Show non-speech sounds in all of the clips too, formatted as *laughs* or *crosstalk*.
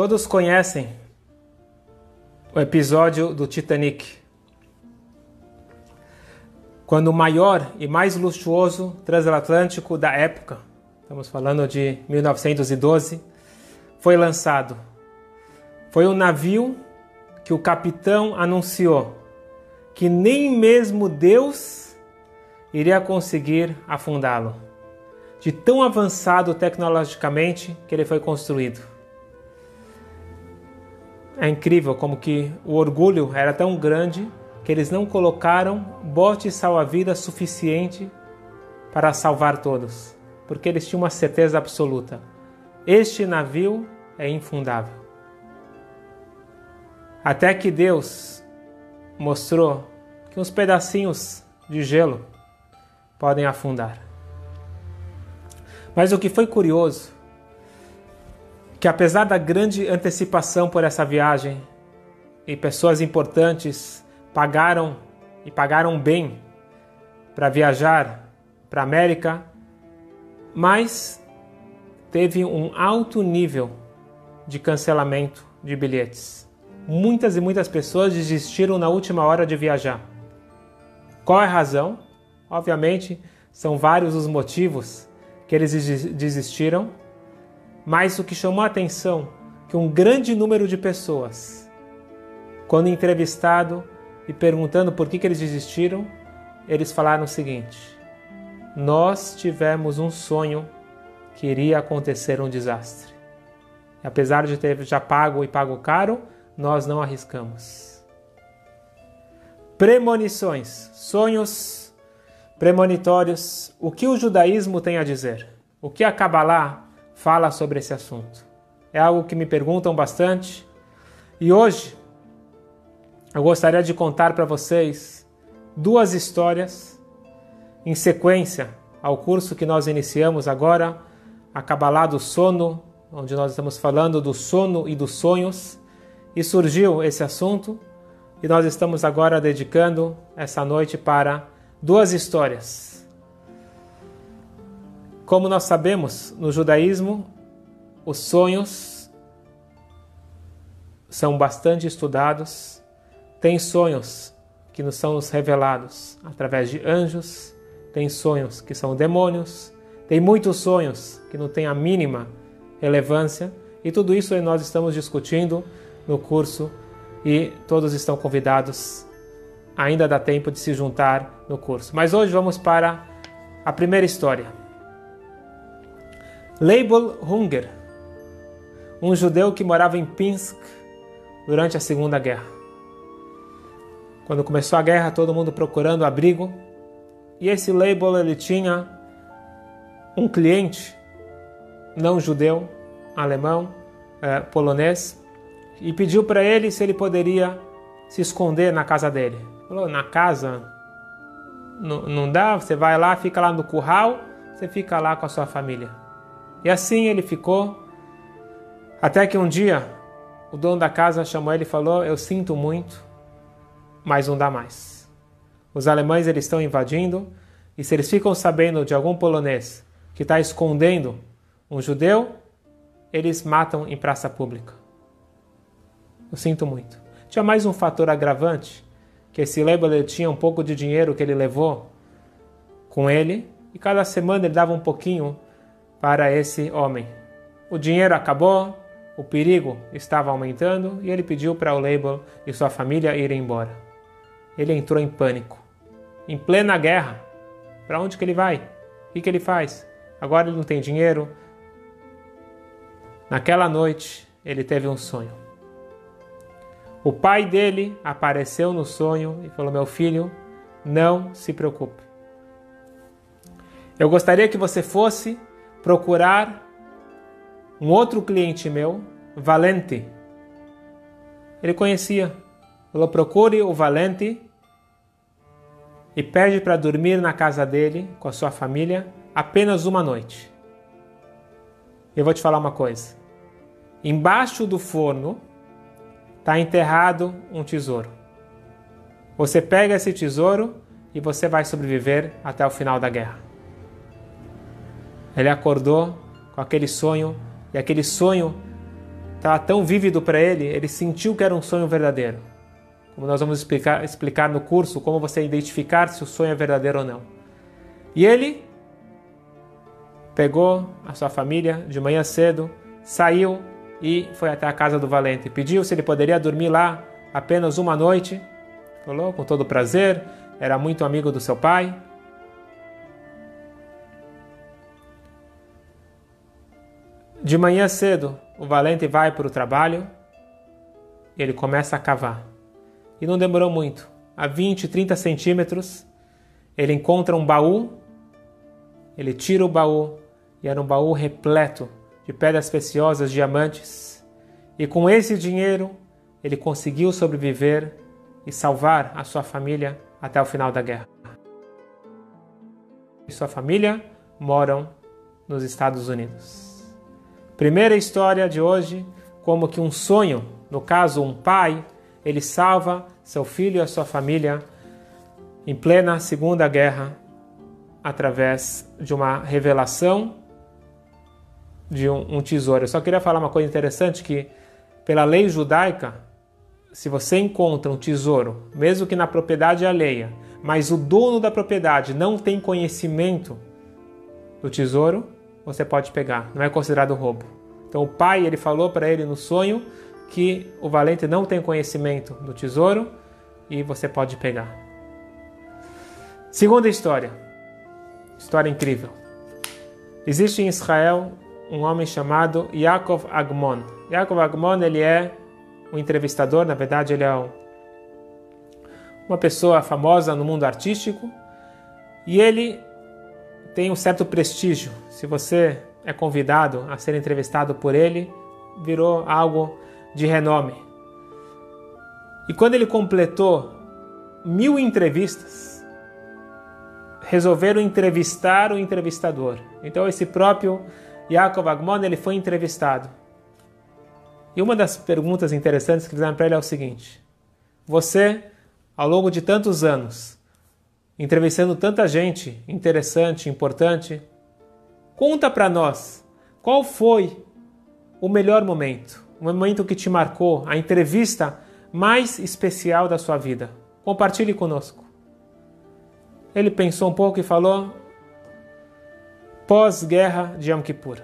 Todos conhecem o episódio do Titanic, quando o maior e mais luxuoso transatlântico da época, estamos falando de 1912, foi lançado. Foi um navio que o capitão anunciou que nem mesmo Deus iria conseguir afundá-lo, de tão avançado tecnologicamente que ele foi construído. É incrível como que o orgulho era tão grande que eles não colocaram bote salva-vida suficiente para salvar todos, porque eles tinham uma certeza absoluta: este navio é infundável. Até que Deus mostrou que uns pedacinhos de gelo podem afundar. Mas o que foi curioso que apesar da grande antecipação por essa viagem e pessoas importantes pagaram e pagaram bem para viajar para a América, mas teve um alto nível de cancelamento de bilhetes. Muitas e muitas pessoas desistiram na última hora de viajar. Qual é a razão? Obviamente, são vários os motivos que eles desistiram, mas o que chamou a atenção que um grande número de pessoas, quando entrevistado e perguntando por que, que eles desistiram, eles falaram o seguinte: Nós tivemos um sonho que iria acontecer um desastre. E apesar de ter já pago e pago caro, nós não arriscamos. Premonições, sonhos premonitórios. O que o judaísmo tem a dizer? O que a Kabbalah fala sobre esse assunto. É algo que me perguntam bastante. E hoje eu gostaria de contar para vocês duas histórias em sequência ao curso que nós iniciamos agora, a Kabbalah do Sono, onde nós estamos falando do sono e dos sonhos, e surgiu esse assunto e nós estamos agora dedicando essa noite para duas histórias como nós sabemos, no judaísmo, os sonhos são bastante estudados. Tem sonhos que nos são revelados através de anjos, tem sonhos que são demônios, tem muitos sonhos que não têm a mínima relevância, e tudo isso nós estamos discutindo no curso e todos estão convidados. Ainda dá tempo de se juntar no curso. Mas hoje vamos para a primeira história. Leibol Hunger, um judeu que morava em Pinsk durante a Segunda Guerra. Quando começou a guerra, todo mundo procurando abrigo, e esse Leibol ele tinha um cliente não judeu, alemão, é, polonês, e pediu para ele se ele poderia se esconder na casa dele. Falou: na casa não, não dá, você vai lá, fica lá no curral, você fica lá com a sua família. E assim ele ficou, até que um dia o dono da casa chamou ele e falou: Eu sinto muito, mas não dá mais. Os alemães eles estão invadindo, e se eles ficam sabendo de algum polonês que está escondendo um judeu, eles matam em praça pública. Eu sinto muito. Tinha mais um fator agravante, que esse Leibler tinha um pouco de dinheiro que ele levou com ele, e cada semana ele dava um pouquinho para esse homem. O dinheiro acabou, o perigo estava aumentando e ele pediu para o Label e sua família irem embora. Ele entrou em pânico. Em plena guerra, para onde que ele vai? O que, que ele faz? Agora ele não tem dinheiro. Naquela noite, ele teve um sonho. O pai dele apareceu no sonho e falou: Meu filho, não se preocupe. Eu gostaria que você fosse procurar um outro cliente meu, Valente. Ele conhecia. Falou: procure o Valente e pede para dormir na casa dele com a sua família apenas uma noite. Eu vou te falar uma coisa. Embaixo do forno está enterrado um tesouro. Você pega esse tesouro e você vai sobreviver até o final da guerra. Ele acordou com aquele sonho e aquele sonho estava tão vívido para ele, ele sentiu que era um sonho verdadeiro. Como nós vamos explicar, explicar no curso, como você identificar se o sonho é verdadeiro ou não. E ele pegou a sua família de manhã cedo, saiu e foi até a casa do valente. Pediu se ele poderia dormir lá apenas uma noite. Falou com todo prazer, era muito amigo do seu pai. De manhã cedo, o valente vai para o trabalho e ele começa a cavar. E não demorou muito. A 20, 30 centímetros, ele encontra um baú, ele tira o baú, e era um baú repleto de pedras preciosas, diamantes. E com esse dinheiro, ele conseguiu sobreviver e salvar a sua família até o final da guerra. E sua família moram nos Estados Unidos. Primeira história de hoje, como que um sonho, no caso um pai, ele salva seu filho e a sua família em plena Segunda Guerra através de uma revelação de um, um tesouro. Eu só queria falar uma coisa interessante que pela lei judaica, se você encontra um tesouro, mesmo que na propriedade alheia, mas o dono da propriedade não tem conhecimento do tesouro, você pode pegar, não é considerado roubo. Então o pai ele falou para ele no sonho que o valente não tem conhecimento do tesouro e você pode pegar. Segunda história, história incrível. Existe em Israel um homem chamado Yaakov Agmon. Yaakov Agmon ele é um entrevistador, na verdade ele é um, uma pessoa famosa no mundo artístico e ele tem um certo prestígio. Se você é convidado a ser entrevistado por ele, virou algo de renome. E quando ele completou mil entrevistas, resolveram entrevistar o entrevistador. Então esse próprio Yaakov Agmon ele foi entrevistado. E uma das perguntas interessantes que fizeram para ele é o seguinte: Você, ao longo de tantos anos, entrevistando tanta gente interessante, importante. Conta para nós qual foi o melhor momento, o momento que te marcou, a entrevista mais especial da sua vida. Compartilhe conosco. Ele pensou um pouco e falou: pós-guerra de Yom Kippur.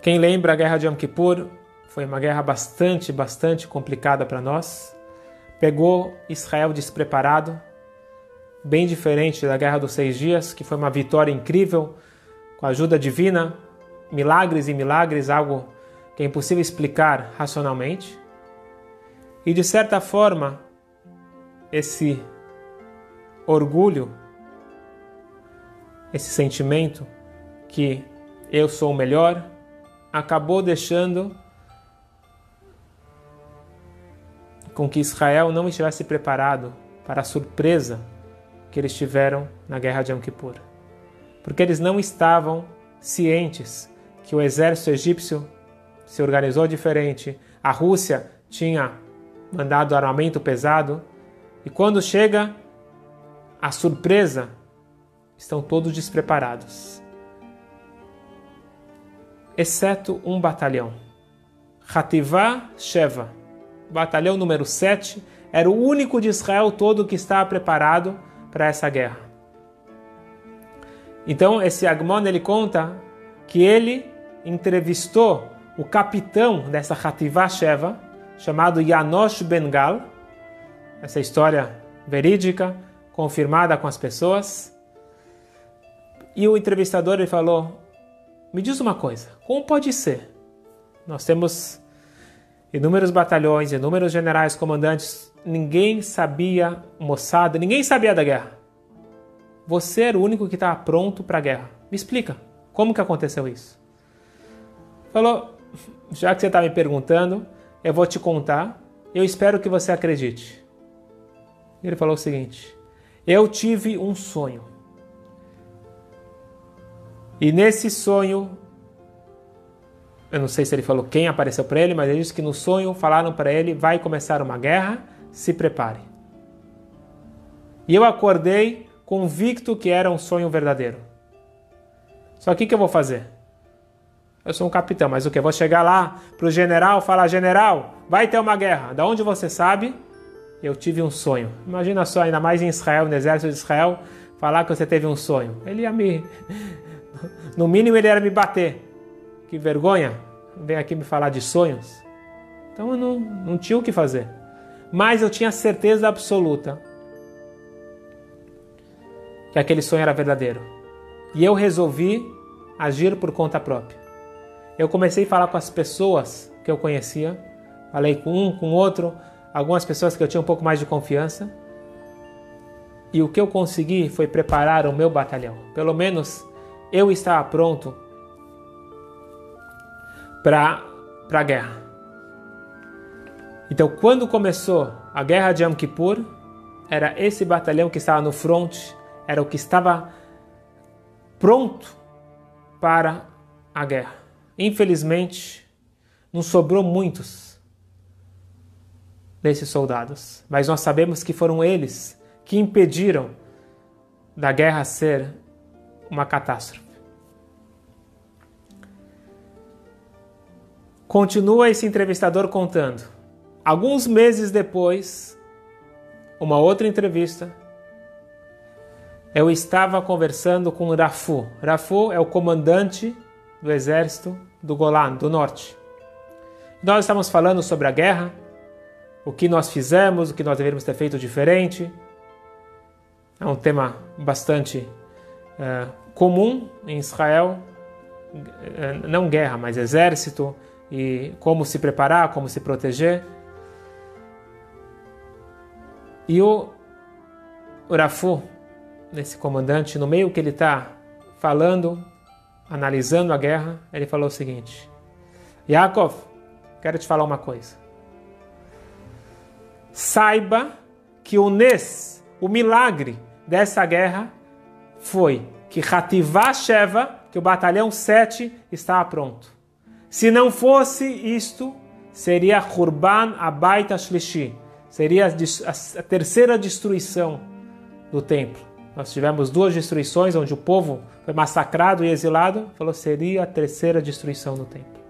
Quem lembra a guerra de Yom Kippur foi uma guerra bastante, bastante complicada para nós pegou Israel despreparado, bem diferente da Guerra dos Seis Dias, que foi uma vitória incrível, com ajuda divina, milagres e milagres, algo que é impossível explicar racionalmente. E de certa forma, esse orgulho, esse sentimento que eu sou o melhor, acabou deixando com que Israel não estivesse preparado para a surpresa que eles tiveram na guerra de Yom Kippur. Porque eles não estavam cientes que o exército egípcio se organizou diferente, a Rússia tinha mandado armamento pesado, e quando chega a surpresa, estão todos despreparados. Exceto um batalhão. Hativá Sheva batalhão número 7, era o único de Israel todo que estava preparado para essa guerra. Então, esse Agmon ele conta que ele entrevistou o capitão dessa Hativá Sheva, chamado Yanosh Bengal, essa história verídica, confirmada com as pessoas. E o entrevistador ele falou: Me diz uma coisa, como pode ser? Nós temos inúmeros batalhões, inúmeros generais, comandantes, ninguém sabia, moçada, ninguém sabia da guerra. Você era o único que estava pronto para a guerra. Me explica, como que aconteceu isso? Falou, já que você está me perguntando, eu vou te contar, eu espero que você acredite. Ele falou o seguinte: Eu tive um sonho. E nesse sonho eu não sei se ele falou quem apareceu para ele, mas ele disse que no sonho falaram para ele: vai começar uma guerra, se prepare. E eu acordei convicto que era um sonho verdadeiro. Só que o que eu vou fazer? Eu sou um capitão, mas o que? Vou chegar lá para o general falar: General, vai ter uma guerra. Da onde você sabe? Eu tive um sonho. Imagina só, ainda mais em Israel, no exército de Israel, falar que você teve um sonho. Ele ia me. *laughs* No mínimo, ele ia me bater. Que vergonha. Vem aqui me falar de sonhos. Então eu não, não tinha o que fazer. Mas eu tinha certeza absoluta que aquele sonho era verdadeiro. E eu resolvi agir por conta própria. Eu comecei a falar com as pessoas que eu conhecia, falei com um, com outro, algumas pessoas que eu tinha um pouco mais de confiança. E o que eu consegui foi preparar o meu batalhão. Pelo menos eu estava pronto para a guerra. Então, quando começou a guerra de Yom Kippur, era esse batalhão que estava no front, era o que estava pronto para a guerra. Infelizmente, não sobrou muitos desses soldados, mas nós sabemos que foram eles que impediram da guerra ser uma catástrofe. Continua esse entrevistador contando. Alguns meses depois, uma outra entrevista, eu estava conversando com Rafu. Rafu é o comandante do exército do Golan, do norte. Nós estamos falando sobre a guerra, o que nós fizemos, o que nós deveríamos ter feito diferente. É um tema bastante é, comum em Israel, é, não guerra, mas exército e como se preparar, como se proteger. E o Rafu, nesse comandante, no meio que ele está falando, analisando a guerra, ele falou o seguinte: Yaakov, quero te falar uma coisa. Saiba que o Nes, o milagre dessa guerra, foi que Hativá Sheva, que o batalhão 7 estava pronto. Se não fosse isto, seria Hurban Abaita Shlishi, seria a terceira destruição do templo. Nós tivemos duas destruições onde o povo foi massacrado e exilado. Falou seria a terceira destruição do templo.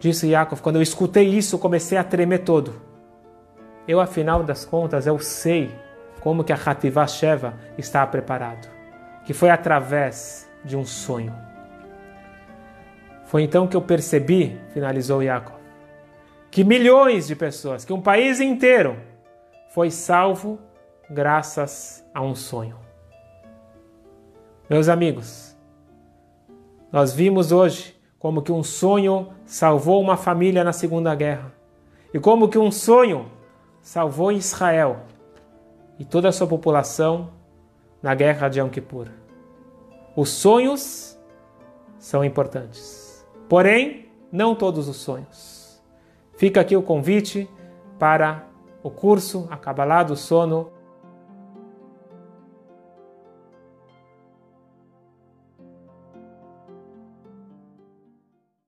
Disse Yaakov, quando eu escutei isso, comecei a tremer todo. Eu, afinal das contas, eu sei como que a Hativá Sheva está preparado. Que foi através de um sonho. Foi então que eu percebi, finalizou Yaakov, que milhões de pessoas, que um país inteiro foi salvo graças a um sonho. Meus amigos, nós vimos hoje como que um sonho salvou uma família na Segunda Guerra e como que um sonho salvou Israel e toda a sua população na Guerra de Yom Kippur. Os sonhos são importantes, porém, não todos os sonhos. Fica aqui o convite para o curso A Kabbalah do Sono